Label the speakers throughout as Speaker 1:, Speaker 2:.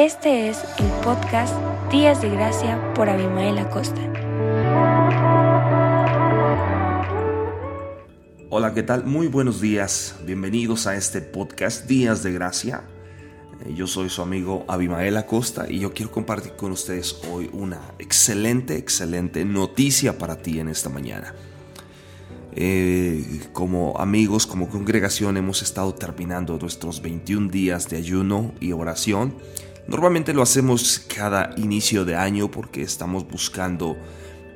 Speaker 1: Este es el podcast Días de Gracia por Abimael Acosta.
Speaker 2: Hola, ¿qué tal? Muy buenos días. Bienvenidos a este podcast Días de Gracia. Eh, Yo soy su amigo Abimael Acosta y yo quiero compartir con ustedes hoy una excelente, excelente noticia para ti en esta mañana. Eh, como amigos, como congregación hemos estado terminando nuestros 21 días de ayuno y oración. Normalmente lo hacemos cada inicio de año porque estamos buscando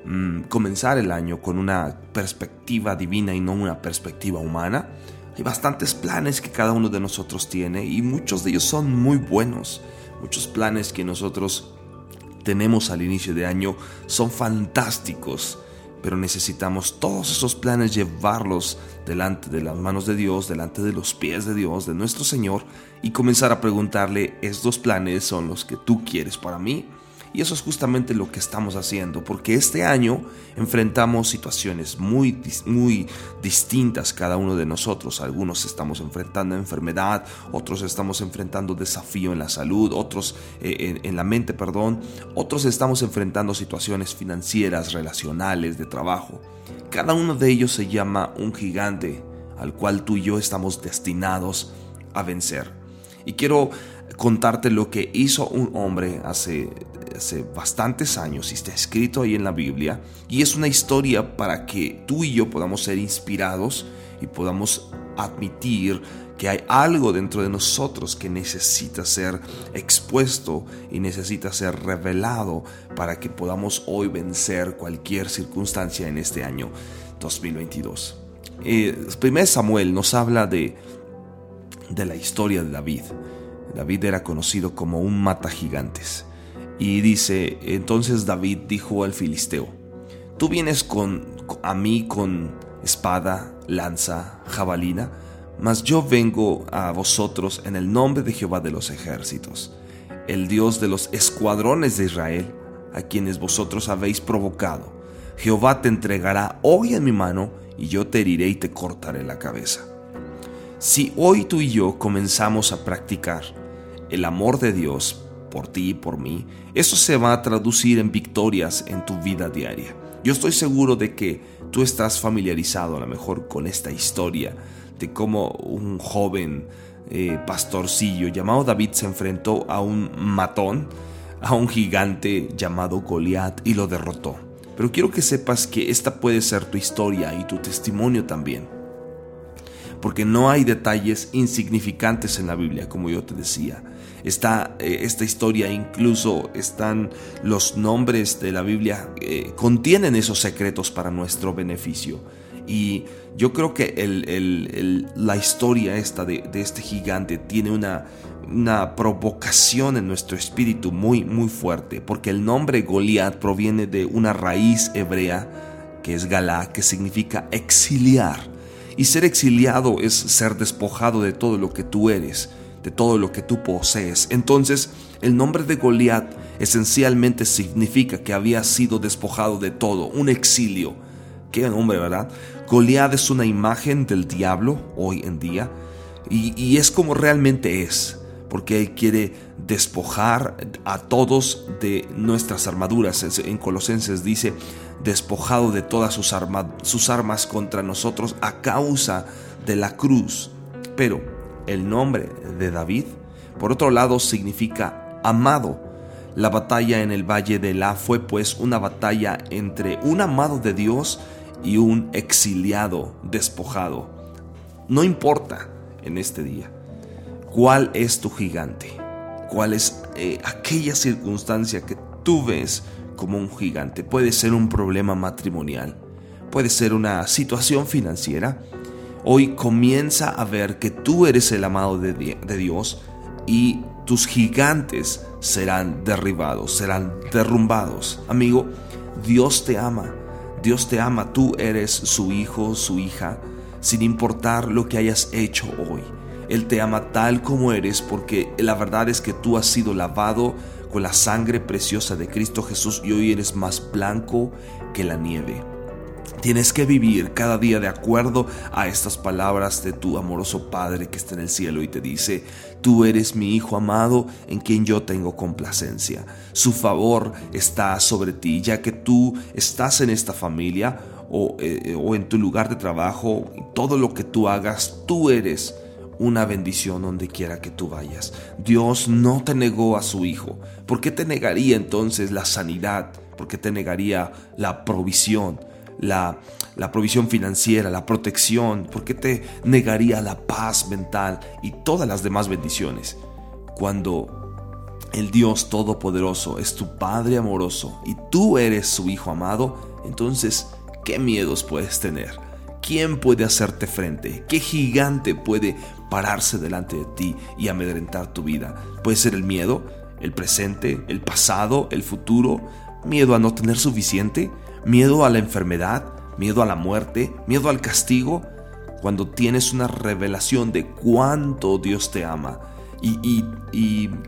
Speaker 2: mm, comenzar el año con una perspectiva divina y no una perspectiva humana. Hay bastantes planes que cada uno de nosotros tiene y muchos de ellos son muy buenos. Muchos planes que nosotros tenemos al inicio de año son fantásticos pero necesitamos todos esos planes llevarlos delante de las manos de Dios, delante de los pies de Dios, de nuestro Señor, y comenzar a preguntarle, ¿estos planes son los que tú quieres para mí? Y eso es justamente lo que estamos haciendo, porque este año enfrentamos situaciones muy, muy distintas cada uno de nosotros. Algunos estamos enfrentando enfermedad, otros estamos enfrentando desafío en la salud, otros eh, en, en la mente, perdón, otros estamos enfrentando situaciones financieras, relacionales, de trabajo. Cada uno de ellos se llama un gigante al cual tú y yo estamos destinados a vencer. Y quiero contarte lo que hizo un hombre hace, hace bastantes años y está escrito ahí en la Biblia. Y es una historia para que tú y yo podamos ser inspirados y podamos admitir que hay algo dentro de nosotros que necesita ser expuesto y necesita ser revelado para que podamos hoy vencer cualquier circunstancia en este año 2022. Eh, primer Samuel nos habla de, de la historia de David. David era conocido como un mata gigantes. Y dice, entonces David dijo al filisteo, tú vienes con, a mí con espada, lanza, jabalina, mas yo vengo a vosotros en el nombre de Jehová de los ejércitos, el Dios de los escuadrones de Israel, a quienes vosotros habéis provocado. Jehová te entregará hoy en mi mano, y yo te heriré y te cortaré la cabeza. Si hoy tú y yo comenzamos a practicar el amor de Dios por ti y por mí, eso se va a traducir en victorias en tu vida diaria. Yo estoy seguro de que tú estás familiarizado a lo mejor con esta historia de cómo un joven eh, pastorcillo llamado David se enfrentó a un matón, a un gigante llamado Goliat y lo derrotó. Pero quiero que sepas que esta puede ser tu historia y tu testimonio también. Porque no hay detalles insignificantes en la Biblia, como yo te decía. Está eh, esta historia, incluso están los nombres de la Biblia, eh, contienen esos secretos para nuestro beneficio. Y yo creo que la historia esta de, de, este gigante tiene una, una provocación en nuestro espíritu muy, muy fuerte, porque el nombre Goliat proviene de una raíz hebrea que es Galá, que significa exiliar. Y ser exiliado es ser despojado de todo lo que tú eres, de todo lo que tú posees. Entonces, el nombre de Goliat esencialmente significa que había sido despojado de todo, un exilio. Qué nombre, ¿verdad? Goliat es una imagen del diablo hoy en día y, y es como realmente es porque Él quiere despojar a todos de nuestras armaduras. En Colosenses dice, despojado de todas sus, sus armas contra nosotros a causa de la cruz. Pero el nombre de David, por otro lado, significa amado. La batalla en el valle de La fue pues una batalla entre un amado de Dios y un exiliado despojado. No importa en este día ¿Cuál es tu gigante? ¿Cuál es eh, aquella circunstancia que tú ves como un gigante? Puede ser un problema matrimonial, puede ser una situación financiera. Hoy comienza a ver que tú eres el amado de, de Dios y tus gigantes serán derribados, serán derrumbados. Amigo, Dios te ama, Dios te ama, tú eres su hijo, su hija, sin importar lo que hayas hecho hoy. Él te ama tal como eres porque la verdad es que tú has sido lavado con la sangre preciosa de Cristo Jesús y hoy eres más blanco que la nieve. Tienes que vivir cada día de acuerdo a estas palabras de tu amoroso Padre que está en el cielo y te dice, tú eres mi Hijo amado en quien yo tengo complacencia. Su favor está sobre ti, ya que tú estás en esta familia o, eh, o en tu lugar de trabajo, todo lo que tú hagas, tú eres una bendición donde quiera que tú vayas. Dios no te negó a su Hijo. ¿Por qué te negaría entonces la sanidad? ¿Por qué te negaría la provisión? la, provisión financiera, la protección? ¿Por qué te negaría la paz mental y todas las demás bendiciones? Cuando el Dios Todopoderoso es tu Padre amoroso y tú eres su Hijo amado, entonces, ¿qué miedos puedes tener? ¿Quién puede hacerte frente? ¿Qué gigante puede pararse delante de ti y amedrentar tu vida? ¿Puede ser el miedo? ¿El presente? ¿El pasado? ¿El futuro? ¿Miedo a no tener suficiente? miedo a la enfermedad, miedo a la muerte, miedo al castigo, cuando tienes una revelación de cuánto Dios te ama y,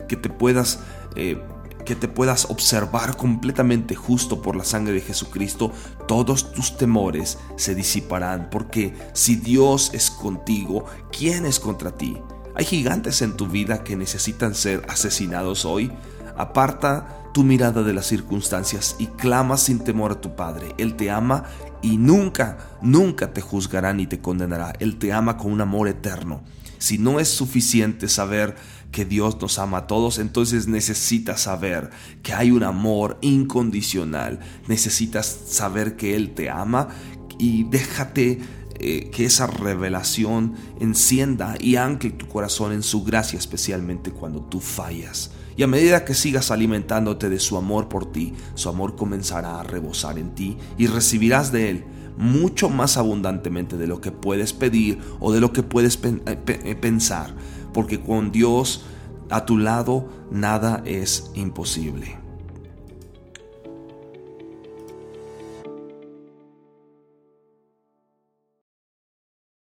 Speaker 2: que te puedas... Eh, que te puedas observar completamente justo por la sangre de Jesucristo, todos tus temores se disiparán, porque si Dios es contigo, ¿quién es contra ti? Hay gigantes en tu vida que necesitan ser asesinados hoy. Aparta tu mirada de las circunstancias y clama sin temor a tu Padre. Él te ama y nunca, nunca te juzgará ni te condenará. Él te ama con un amor eterno. Si no es suficiente saber que Dios nos ama a todos, entonces necesitas saber que hay un amor incondicional. Necesitas saber que Él te ama y déjate eh, que esa revelación encienda y ancle tu corazón en su gracia, especialmente cuando tú fallas. Y a medida que sigas alimentándote de su amor por ti, su amor comenzará a rebosar en ti y recibirás de él mucho más abundantemente de lo que puedes pedir o de lo que puedes eh, eh, pensar, porque con Dios a tu lado nada es imposible.